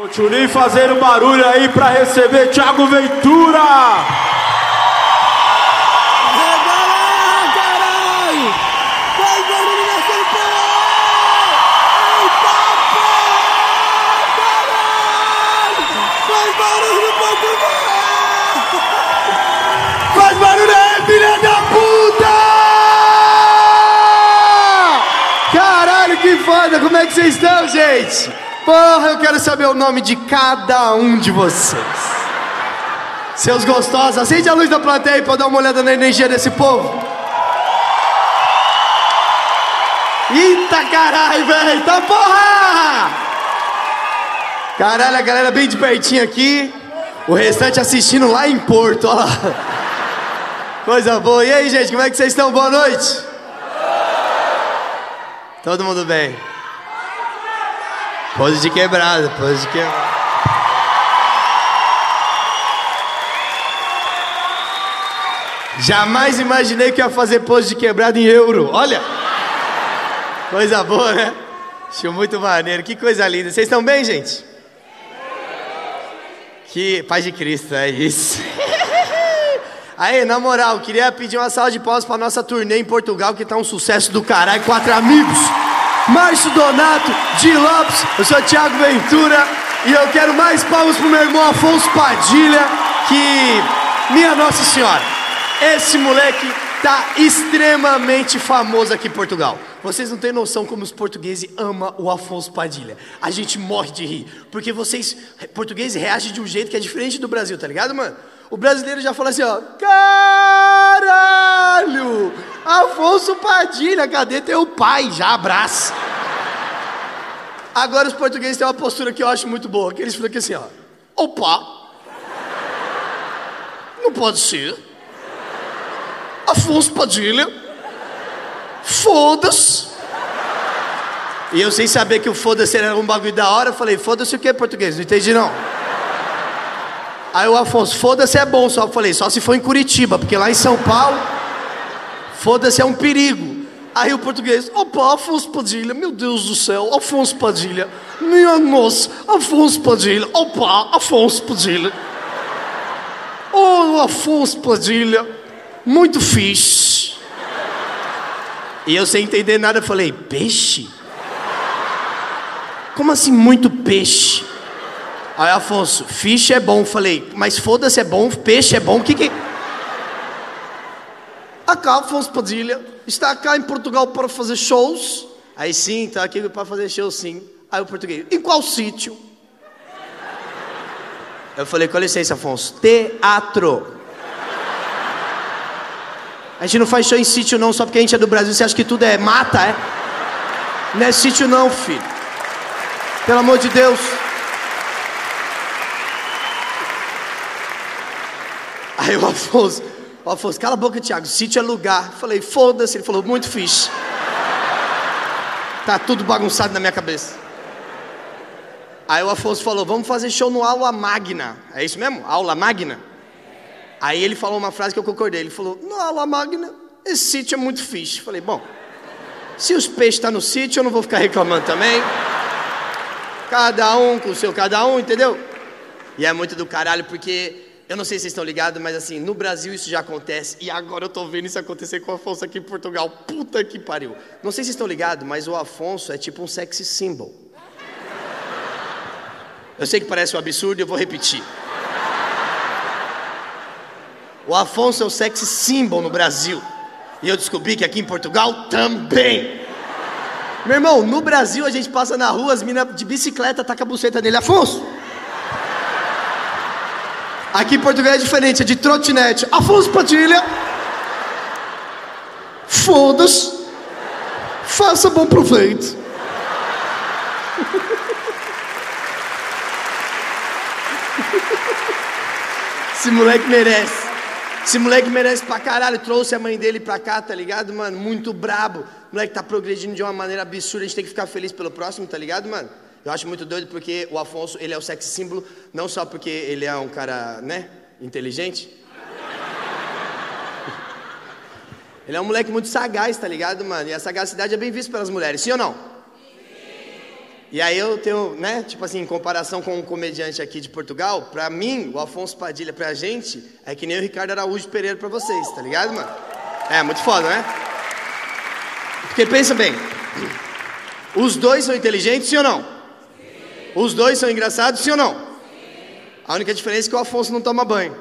Continue fazendo barulho aí para receber Thiago Ventura! Faz barulho aí, filha da puta! Caralho, que foda! Como é que vocês estão, gente? Porra, eu quero saber o nome de cada um de vocês. Seus gostosos, acende a luz da plateia eu dar uma olhada na energia desse povo. Eita caralho, velho! Tá porra! Caralho, a galera bem de pertinho aqui. O restante assistindo lá em Porto, olha lá. Coisa boa. E aí, gente, como é que vocês estão? Boa noite. Todo mundo bem? Pose de quebrada, pose de quebrada. Jamais imaginei que ia fazer pose de quebrada em euro. Olha! Coisa boa, né? Acho muito maneiro. Que coisa linda. Vocês estão bem, gente? Que paz de Cristo, é isso. Aí, na moral, queria pedir uma salva de palmas pra nossa turnê em Portugal, que tá um sucesso do caralho. Quatro amigos. Márcio Donato, Di Lopes, eu sou Thiago Ventura e eu quero mais palmas pro meu irmão Afonso Padilha, que. Minha Nossa Senhora, esse moleque tá extremamente famoso aqui em Portugal. Vocês não têm noção como os portugueses amam o Afonso Padilha. A gente morre de rir, porque vocês, portugueses, reagem de um jeito que é diferente do Brasil, tá ligado, mano? O brasileiro já fala assim, ó, caralho, Afonso Padilha, cadê teu pai? Já abraça. Agora os portugueses têm uma postura que eu acho muito boa, que eles ficam assim, ó, opa, não pode ser, Afonso Padilha, foda-se. E eu sem saber que o foda-se era um bagulho da hora, eu falei, foda-se o que português? Não entendi não. Aí o Afonso, foda-se é bom, só eu falei, só se for em Curitiba, porque lá em São Paulo, foda-se é um perigo. Aí o português, opa, Afonso Padilha, meu Deus do céu, Afonso Padilha, minha nossa, Afonso Padilha, opa, Afonso Padilha. Oh, Afonso Padilha, muito fixe. E eu sem entender nada, falei, peixe? Como assim muito peixe? Aí Afonso, fish é bom. Falei, mas foda-se, é bom, peixe é bom, o que que. Acá, Afonso Padilha, está cá em Portugal para fazer shows. Aí sim, está aqui para fazer shows sim. Aí o português, em qual sítio? Eu falei, com licença, Afonso, teatro. A gente não faz show em sítio não, só porque a gente é do Brasil, você acha que tudo é mata, é? Não é sítio não, filho. Pelo amor de Deus. Aí o Afonso, o Afonso, cala a boca, Thiago, sítio é lugar. Falei, foda-se. Ele falou, muito fixe. Tá tudo bagunçado na minha cabeça. Aí o Afonso falou, vamos fazer show no Aula Magna. É isso mesmo? Aula Magna? Aí ele falou uma frase que eu concordei. Ele falou, no Aula Magna, esse sítio é muito fixe. Falei, bom, se os peixes estão tá no sítio, eu não vou ficar reclamando também. Cada um com o seu cada um, entendeu? E é muito do caralho, porque eu não sei se vocês estão ligados, mas assim, no Brasil isso já acontece e agora eu tô vendo isso acontecer com o Afonso aqui em Portugal. Puta que pariu. Não sei se vocês estão ligados, mas o Afonso é tipo um sexy symbol. Eu sei que parece um absurdo e eu vou repetir. O Afonso é o sexy symbol no Brasil. E eu descobri que aqui em Portugal também. Meu irmão, no Brasil a gente passa na rua, as minas de bicicleta tacam a buceta dele. Afonso! Aqui em Portugal é diferente, é de trotinete. Afonso Padilha. Foda-se. Faça bom proveito. Esse moleque merece. Esse moleque merece pra caralho. Trouxe a mãe dele pra cá, tá ligado, mano? Muito brabo. O moleque tá progredindo de uma maneira absurda. A gente tem que ficar feliz pelo próximo, tá ligado, mano? Eu acho muito doido porque o Afonso, ele é o sex símbolo, não só porque ele é um cara, né, inteligente. Ele é um moleque muito sagaz, tá ligado, mano? E a sagacidade é bem vista pelas mulheres, sim ou não? E aí eu tenho, né, tipo assim, em comparação com um comediante aqui de Portugal, pra mim, o Afonso Padilha pra gente, é que nem o Ricardo Araújo Pereira pra vocês, tá ligado, mano? É, muito foda, né? Porque pensa bem, os dois são inteligentes, sim ou não? Os dois são engraçados, sim ou não? Sim. A única diferença é que o Afonso não toma banho.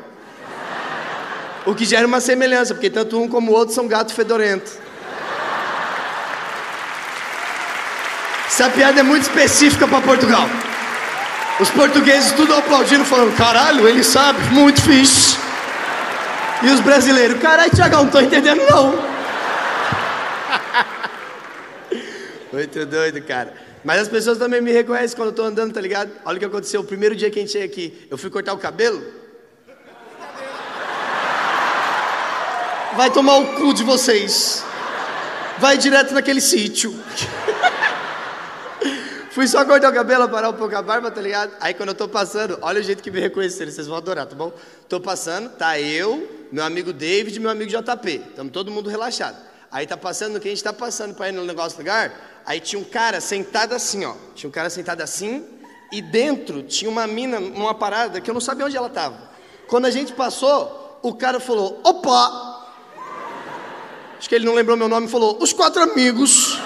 O que gera uma semelhança, porque tanto um como o outro são gato fedorento. Essa piada é muito específica para Portugal. Os portugueses tudo aplaudindo, falando: caralho, ele sabe, muito fixe. E os brasileiros: caralho, Tiagão, não tô entendendo não. muito doido, cara. Mas as pessoas também me reconhecem quando eu tô andando, tá ligado? Olha o que aconteceu. O primeiro dia que a gente chega aqui, eu fui cortar o cabelo. Vai tomar o cu de vocês. Vai direto naquele sítio. Fui só cortar o cabelo, parar um pouco a barba, tá ligado? Aí quando eu tô passando, olha o jeito que me reconheceram, vocês vão adorar, tá bom? Tô passando, tá eu, meu amigo David e meu amigo JP. Estamos todo mundo relaxado. Aí tá passando no que a gente tá passando para ir no negócio lugar. Aí tinha um cara sentado assim, ó. Tinha um cara sentado assim e dentro tinha uma mina numa parada que eu não sabia onde ela tava. Quando a gente passou, o cara falou: "Opa!" Acho que ele não lembrou meu nome e falou: "Os quatro amigos."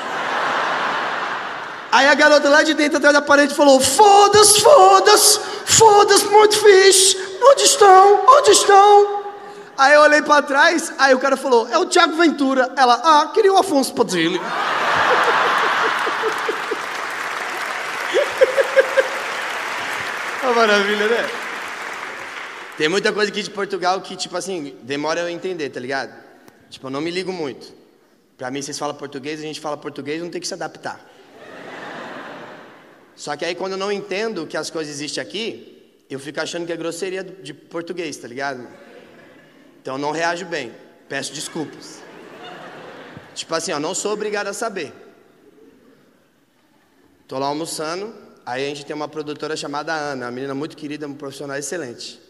Aí a garota lá de dentro, atrás da parede, falou: Foda-se, foda-se, foda-se, muito fixe. Onde estão? Onde estão? Aí eu olhei para trás, aí o cara falou: É o Tiago Ventura. Ela, ah, queria o Afonso Padilha. Uma maravilha, né? Tem muita coisa aqui de Portugal que, tipo assim, demora eu entender, tá ligado? Tipo, eu não me ligo muito. Pra mim, vocês falam português, a gente fala português, não tem que se adaptar. Só que aí quando eu não entendo que as coisas existem aqui, eu fico achando que é grosseria de português, tá ligado? Então eu não reajo bem. Peço desculpas. Tipo assim, eu não sou obrigado a saber. Tô lá almoçando, aí a gente tem uma produtora chamada Ana, uma menina muito querida, um profissional excelente.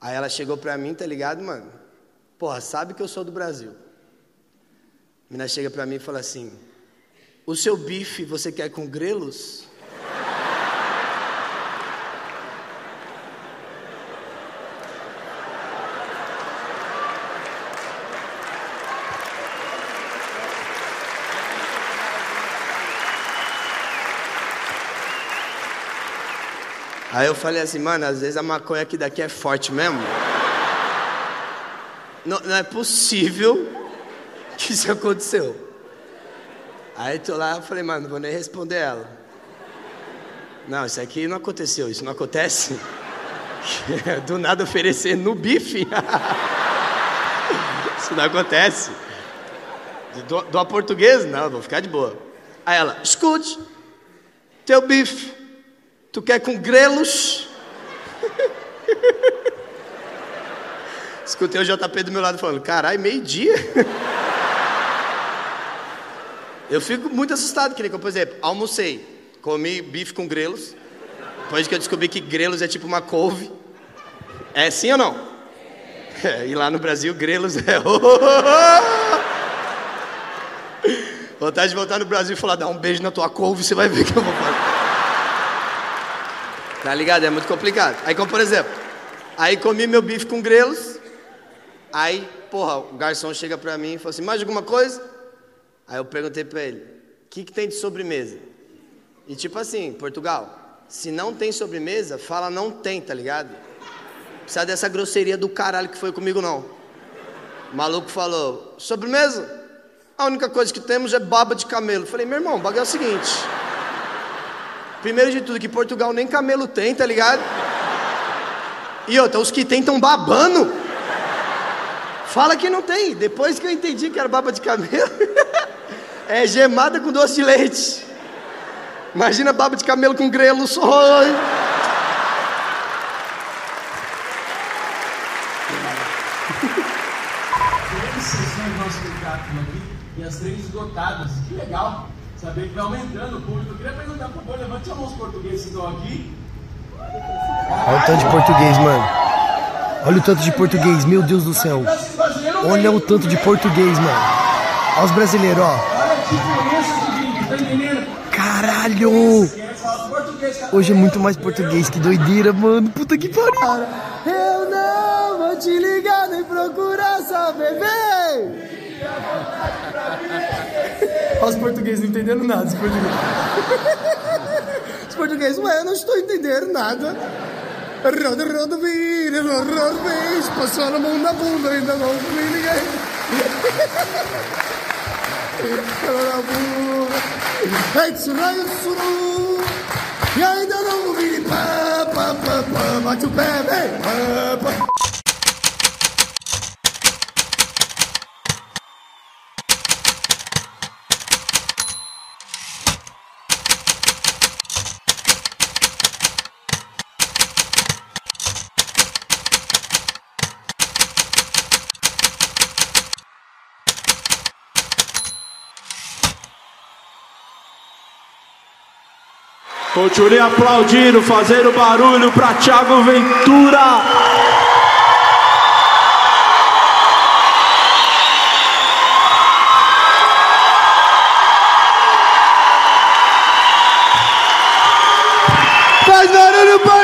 Aí ela chegou pra mim, tá ligado, mano? Porra, sabe que eu sou do Brasil. A menina chega pra mim e fala assim: O seu bife você quer com grelos? Aí eu falei assim, mano, às vezes a maconha aqui daqui é forte mesmo. Não, não é possível que isso aconteceu. Aí tô lá, eu falei, mano, não vou nem responder ela. Não, isso aqui não aconteceu, isso não acontece. Do nada oferecer no bife. Isso não acontece. Do, a português, não, vou ficar de boa. Aí ela, escute, teu bife Tu quer com grelos? Escutei o JP do meu lado falando, carai, meio-dia. Eu fico muito assustado, que nem, por exemplo, almocei, comi bife com grelos, depois que eu descobri que grelos é tipo uma couve. É sim ou não? É, e lá no Brasil, grelos é. Vontade de voltar no Brasil e falar, dá um beijo na tua couve, você vai ver que eu vou fazer. Tá ligado? É muito complicado. Aí, como por exemplo, aí comi meu bife com grelos. Aí, porra, o garçom chega pra mim e fala assim: mais alguma coisa? Aí eu perguntei pra ele: o que, que tem de sobremesa? E tipo assim, Portugal, se não tem sobremesa, fala não tem, tá ligado? Precisa dessa grosseria do caralho que foi comigo, não. O maluco falou: sobremesa? A única coisa que temos é baba de camelo. falei, meu irmão, o bagulho é o seguinte. Primeiro de tudo, que Portugal nem camelo tem, tá ligado? E outra, os que tem estão babando. Fala que não tem. Depois que eu entendi que era baba de camelo, é gemada com doce de leite. Imagina baba de camelo com grelo só. Três sessões nosso espetáculo aqui e as três esgotadas. Que legal saber que vai aumentando o público. Eu queria perguntar pro Boi, levante a mão os portugueses que estão aqui. Olha o tanto de português, mano. Olha o tanto de português, meu Deus do céu. Olha o tanto de português, mano. Olha os brasileiros, ó. Tá? Caralho! Hoje é muito mais português, que doideira, mano. Puta que pariu. Eu não vou te ligar nem procurar só beber. Olha os portugueses não entendendo nada, os portugueses. Os portugueses, ué, eu não estou entendendo nada. Roda, roda, vira, roda, roda, vez. Passou a mão na bunda, ainda não vi ninguém. Ei, tsurai, tsuru. E ainda não vi. Pá, pá, pá, pá. Bate o pé, vem. Pá, pá. Continue aplaudindo, fazendo barulho para Thiago Ventura. Faz barulho Portugal!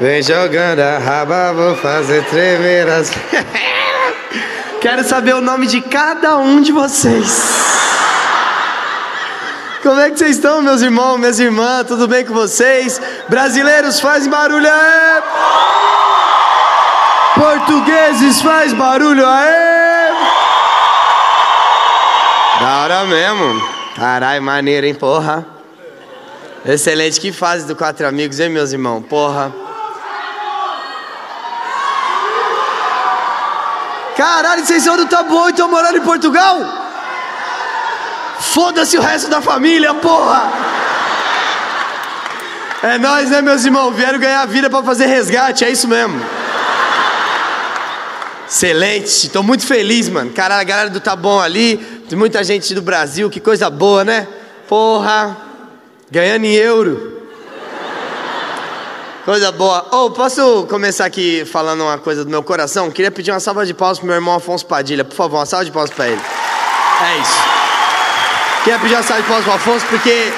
Vem jogando a raba, vou fazer tremer as. Quero saber o nome de cada um de vocês. Como é que vocês estão, meus irmãos, minhas irmãs? Tudo bem com vocês? Brasileiros, faz barulho aí! Portugueses, faz barulho aí! Da hora mesmo. Caralho, maneiro, hein, porra? Excelente, que fase do Quatro Amigos, hein, meus irmãos? Porra. Caralho, vocês são do Taboão e estão morando em Portugal? Foda-se o resto da família, porra! É nós, né, meus irmãos? Vieram ganhar vida pra fazer resgate, é isso mesmo. Excelente, tô muito feliz, mano. Caralho, a galera do Bom ali, tem muita gente do Brasil, que coisa boa, né? Porra, ganhando em euro. Coisa boa. Oh, posso começar aqui falando uma coisa do meu coração? Queria pedir uma salva de palmas pro meu irmão Afonso Padilha. Por favor, uma salva de palmas pra ele. É isso. Queria pedir uma salva de palmas pro Afonso porque,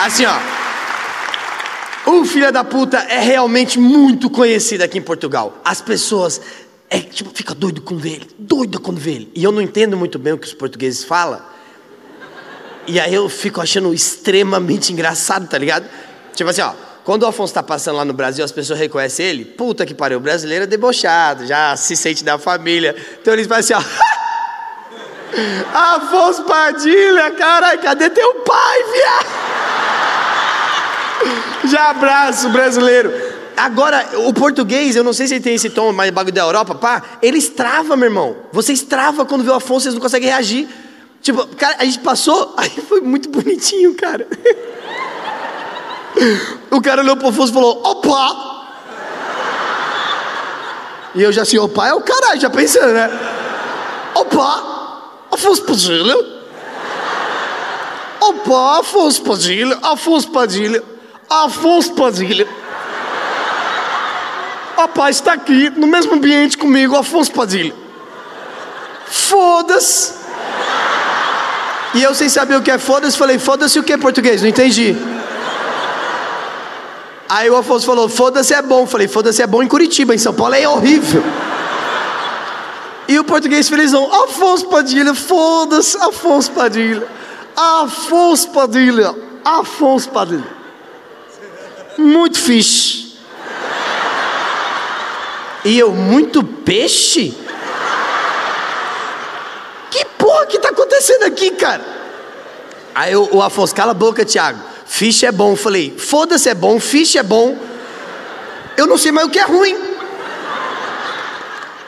assim, ó. O filho da puta é realmente muito conhecido aqui em Portugal. As pessoas, é, tipo, fica doido quando vê ele. Doida quando vê ele. E eu não entendo muito bem o que os portugueses falam. E aí eu fico achando extremamente engraçado, tá ligado? Tipo assim, ó. Quando o Afonso tá passando lá no Brasil, as pessoas reconhecem ele. Puta que pariu, o brasileiro é debochado, já se sente da família. Então eles fazem assim, ó. Afonso Padilha, caralho, cadê teu pai, viado? Já abraço, brasileiro. Agora, o português, eu não sei se ele tem esse tom mais bagulho da Europa, pá, eles travam, meu irmão. Vocês travam quando vê o Afonso, vocês não conseguem reagir. Tipo, cara, a gente passou, aí foi muito bonitinho, cara. O cara olhou pro Afonso e falou: opa! E eu já assim, opa é o caralho, já pensando, né? Opa! Afonso Padilha? Opa, Afonso Padilha, Afonso Padilha, Afonso Padilha. Rapaz, está aqui no mesmo ambiente comigo, Afonso Padilha. Foda-se. E eu sem saber o que é foda-se, falei, foda-se o que é português? Não entendi. Aí o Afonso falou, foda-se é bom. Falei, foda-se é bom em Curitiba, em São Paulo é horrível. E o português felizão, Afonso Padilha, foda-se, Afonso Padilha. Afonso Padilha, Afonso Padilha. Muito fixe. E eu, muito peixe? Que porra que tá acontecendo aqui, cara? Aí o, o Afonso, cala a boca, Thiago. Fish é bom. Falei, foda-se é bom, fish é bom. Eu não sei mais o que é ruim.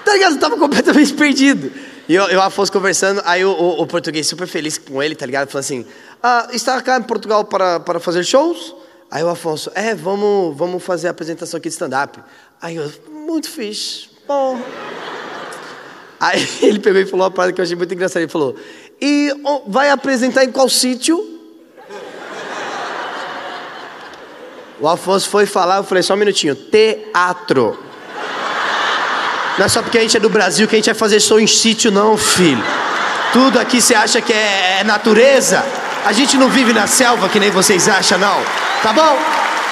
Tá ligado? Eu tava completamente perdido. E eu, eu Afonso conversando, aí o, o, o, português super feliz com ele, tá ligado? Falou assim: ah, está cá em Portugal para, para fazer shows? Aí o Afonso, é, vamos, vamos fazer a apresentação aqui de stand-up. Aí eu, muito fixe, bom. Aí ele pegou e falou uma parada que eu achei muito engraçada. Ele falou: E vai apresentar em qual sítio? O Afonso foi falar, eu falei, só um minutinho, teatro. Não é só porque a gente é do Brasil que a gente vai fazer show em sítio, não, filho. Tudo aqui você acha que é, é natureza? A gente não vive na selva que nem vocês acham, não. Tá bom?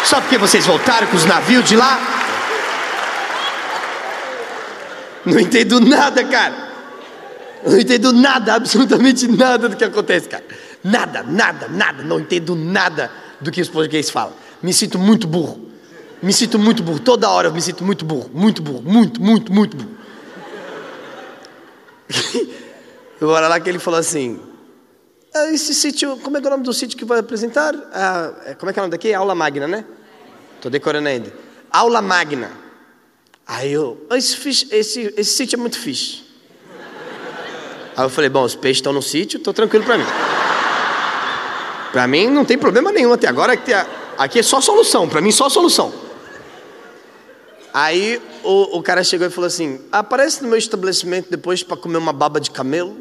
Só porque vocês voltaram com os navios de lá? Não entendo nada, cara. Não entendo nada, absolutamente nada do que acontece, cara. Nada, nada, nada. Não entendo nada do que os portugueses falam. Me sinto muito burro. Me sinto muito burro. Toda hora eu me sinto muito burro. Muito burro. Muito, muito, muito burro. Bora lá que ele falou assim. "Ah, Esse sítio, como é é o nome do sítio que vai apresentar? Ah, é, como é que é o nome daqui? Aula Magna, né? Tô decorando ainda. Aula Magna. Aí eu, "Ah, esse, esse, esse sítio é muito fixe. Aí eu falei, bom, os peixes estão no sítio, tô tranquilo pra mim. Pra mim não tem problema nenhum até agora. que tem a- Aqui é só solução, pra mim só solução. Aí o, o cara chegou e falou assim: aparece no meu estabelecimento depois pra comer uma baba de camelo.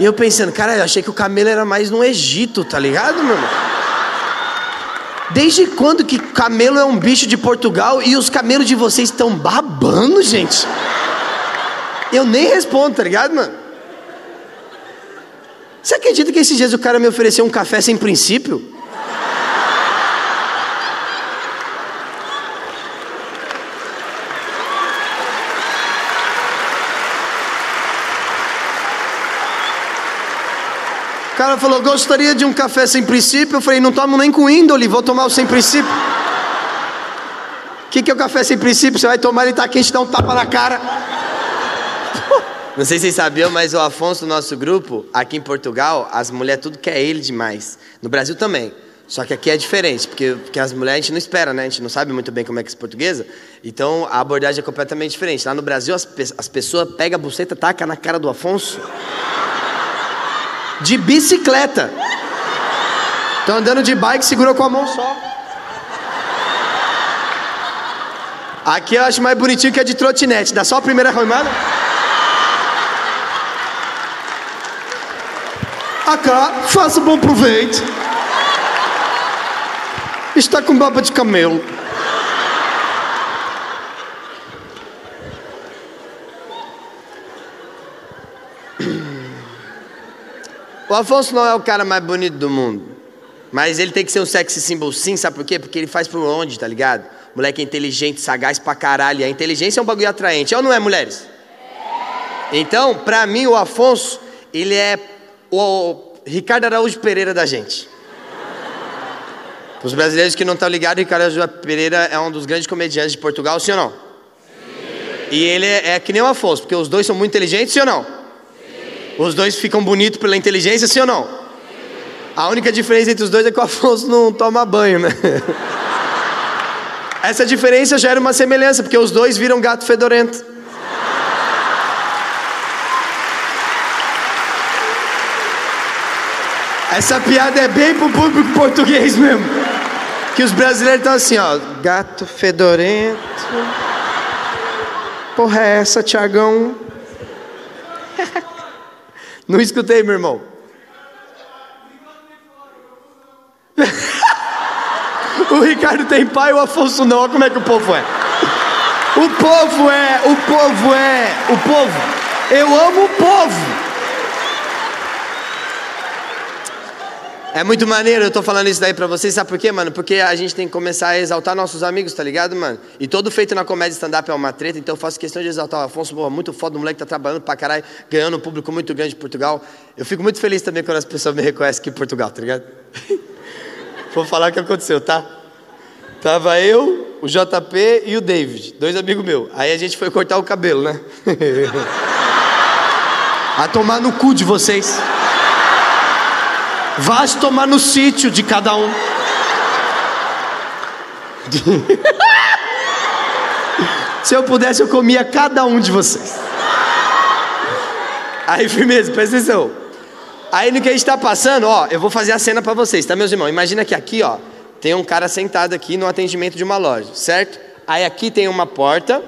E eu pensando, cara, eu achei que o camelo era mais no Egito, tá ligado, meu irmão? Desde quando que camelo é um bicho de Portugal e os camelos de vocês estão babando, gente? Eu nem respondo, tá ligado, mano? Você acredita que esses dias o cara me ofereceu um café sem princípio? O cara falou, gostaria de um café sem princípio. Eu falei, não tomo nem com índole, vou tomar o sem princípio. O que, que é o café sem princípio? Você vai tomar, ele tá quente, dá um tapa na cara. Não sei se vocês sabiam, mas o Afonso do nosso grupo, aqui em Portugal, as mulheres tudo quer ele demais. No Brasil também. Só que aqui é diferente, porque, porque as mulheres a gente não espera, né? A gente não sabe muito bem como é que é portuguesa. Então a abordagem é completamente diferente. Lá no Brasil, as, as pessoas pegam a buceta, taca na cara do Afonso. De bicicleta. Estão andando de bike, segurou com a mão só. Aqui eu acho mais bonitinho que a de trotinete. Dá só a primeira arrumada. Acá, faça bom proveito. Está com baba de camelo. O Afonso não é o cara mais bonito do mundo. Mas ele tem que ser um sexy symbol sim, sabe por quê? Porque ele faz por onde, tá ligado? Moleque é inteligente, sagaz pra caralho. A inteligência é um bagulho atraente, é ou não é, mulheres? Então, pra mim, o Afonso, ele é o Ricardo Araújo Pereira da gente. Para os brasileiros que não estão ligados, Ricardo Araújo Pereira é um dos grandes comediantes de Portugal, sim ou não? E ele é, é que nem o Afonso, porque os dois são muito inteligentes, sim ou não? Os dois ficam bonitos pela inteligência, sim ou não? A única diferença entre os dois é que o Afonso não toma banho, né? Essa diferença gera uma semelhança, porque os dois viram gato fedorento. Essa piada é bem pro público português mesmo. Que os brasileiros estão assim, ó. Gato fedorento. Porra, é essa, Tiagão? Não escutei, meu irmão. O Ricardo tem pai, o Afonso não. Olha como é que o povo é. O povo é, o povo é, o povo. Eu amo o povo. É muito maneiro, eu tô falando isso daí pra vocês, sabe por quê, mano? Porque a gente tem que começar a exaltar nossos amigos, tá ligado, mano? E todo feito na comédia stand-up é uma treta, então eu faço questão de exaltar o Afonso, porra, muito foda, o moleque tá trabalhando pra caralho, ganhando um público muito grande de Portugal. Eu fico muito feliz também quando as pessoas me reconhecem aqui em Portugal, tá ligado? Vou falar o que aconteceu, tá? Tava eu, o JP e o David, dois amigos meus. Aí a gente foi cortar o cabelo, né? a tomar no cu de vocês. Vá se tomar no sítio de cada um. Se eu pudesse, eu comia cada um de vocês. Aí, firmeza, presta atenção. Aí no que a gente tá passando, ó, eu vou fazer a cena pra vocês, tá, meus irmãos? Imagina que aqui, ó, tem um cara sentado aqui no atendimento de uma loja, certo? Aí aqui tem uma porta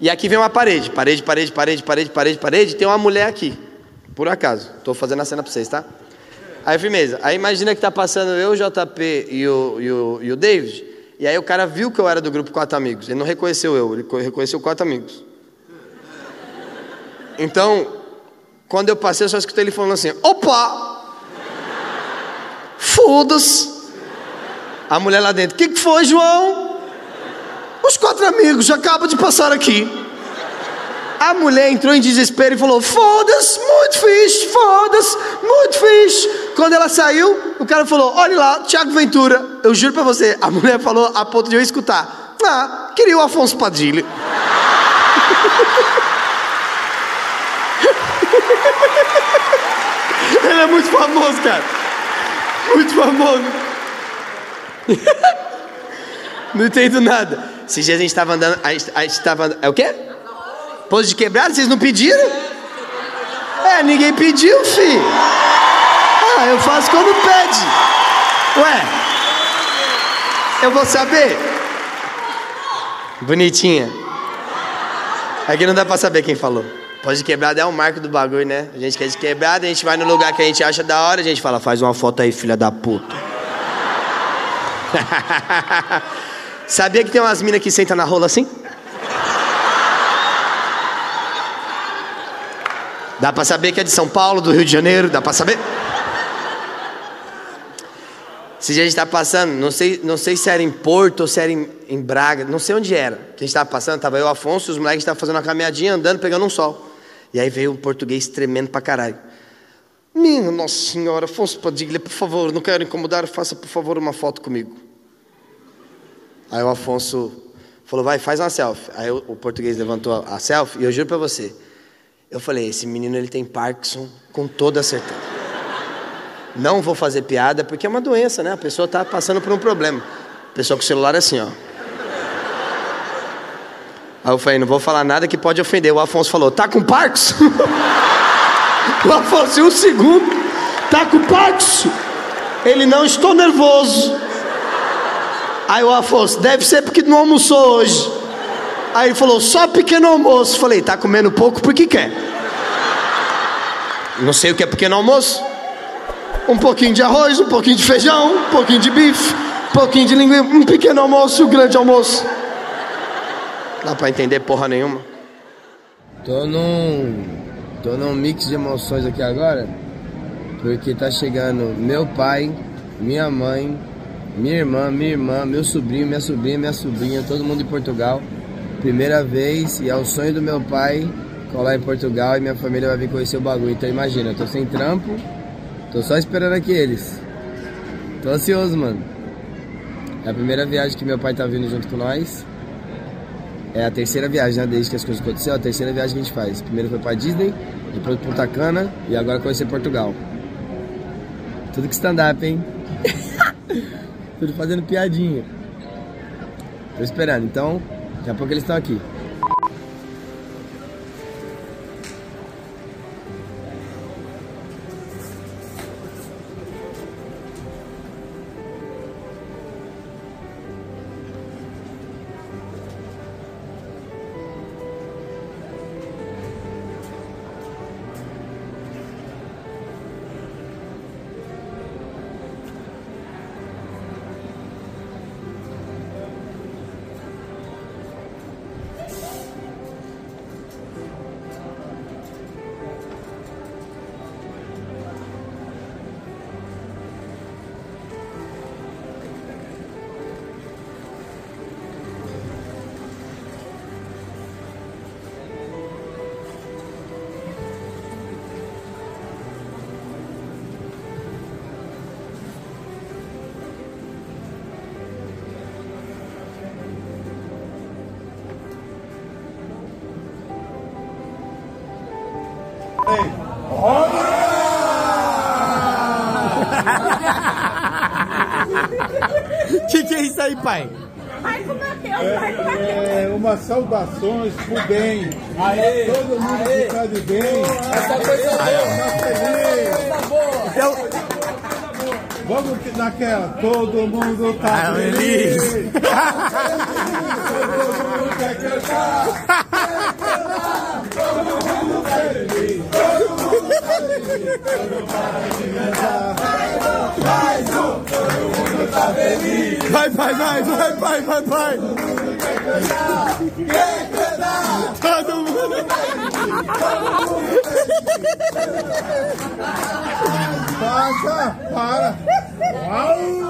E aqui vem uma parede, parede, parede, parede, parede, parede, parede, tem uma mulher aqui. Por acaso. Tô fazendo a cena pra vocês, tá? Aí, firmeza. Aí imagina que tá passando eu, o JP e o, e o, e o David. E aí o cara viu que eu era do grupo Quatro Amigos. Ele não reconheceu eu, ele reconheceu Quatro Amigos. Então, quando eu passei, eu só escutei ele falando assim: opa! Foda-se! A mulher lá dentro: o que, que foi, João? Os quatro amigos acabam de passar aqui. A mulher entrou em desespero e falou: Foda-se, muito fixe, foda-se, muito fixe. Quando ela saiu, o cara falou: Olha lá, Tiago Ventura. Eu juro pra você, a mulher falou a ponto de eu escutar: Ah, queria o Afonso Padilha. Ele é muito famoso, cara. Muito famoso. Não entendo nada. Esses dias a gente estava andando. A gente, a gente tava andando. É o quê? Pouso de quebrada? Vocês não pediram? É, ninguém pediu, fi. Ah, eu faço quando pede. Ué, eu vou saber. Bonitinha. Aqui não dá pra saber quem falou. Pós de quebrada é um marco do bagulho, né? A gente quer de quebrada, a gente vai no lugar que a gente acha da hora, a gente fala, faz uma foto aí, filha da puta. Sabia que tem umas minas que sentam na rola assim? Dá pra saber que é de São Paulo, do Rio de Janeiro, dá pra saber? Dia a gente tá passando, não sei, não sei se era em Porto ou se era em, em Braga, não sei onde era. Que a gente tava passando, tava eu, Afonso, os moleques estavam fazendo uma caminhadinha, andando, pegando um sol. E aí veio um português tremendo pra caralho. Minha Nossa Senhora, Afonso Padilha, por favor, não quero incomodar, faça por favor uma foto comigo. Aí o Afonso falou, vai, faz uma selfie. Aí o, português levantou a, selfie e eu juro pra você, eu falei, esse menino ele tem Parkinson com toda certeza. Não vou fazer piada porque é uma doença, né? A pessoa está passando por um problema. A pessoa com o celular é assim, ó. Aí eu falei, não vou falar nada que pode ofender. O Afonso falou, tá com Parkinson? o Afonso, um segundo, tá com Parkinson? Ele não, estou nervoso. Aí o Afonso, deve ser porque não almoçou hoje. Aí ele falou, só pequeno almoço. Falei, tá comendo pouco porque quer. Não sei o que é pequeno almoço. Um pouquinho de arroz, um pouquinho de feijão, um pouquinho de bife, um pouquinho de linguiça, um pequeno almoço e um grande almoço. Dá pra entender porra nenhuma. Tô num. Tô num mix de emoções aqui agora. Porque tá chegando meu pai, minha mãe, minha irmã, minha irmã, meu sobrinho, minha sobrinha, minha sobrinha, todo mundo em Portugal. Primeira vez e é o sonho do meu pai colar em Portugal e minha família vai vir conhecer o bagulho. Então imagina, eu tô sem trampo, tô só esperando aqui eles. Tô ansioso, mano. É a primeira viagem que meu pai tá vindo junto com nós. É a terceira viagem, né? Desde que as coisas aconteceram, a terceira viagem que a gente faz. Primeiro foi pra Disney, depois Punta Cana e agora conhecer Portugal. Tudo que stand-up, hein? Tudo fazendo piadinha. Tô esperando, então Daqui a pouco eles estão aqui. isso aí, pai? Marco Mateus, Marco Mateus. É, uma saudações pro bem. Aê, Todo mundo aê. que tá de bem. Essa coisa boa. Então, vamos naquela. Todo mundo tá ah, feliz. Todo mundo quer cantar. Todo mundo tá feliz. Tá tá todo mundo tá feliz. Todo mundo tá feliz. Vai, vai, vai, vai, vai, vai, vai. Todo mundo. Passa, para. Aê!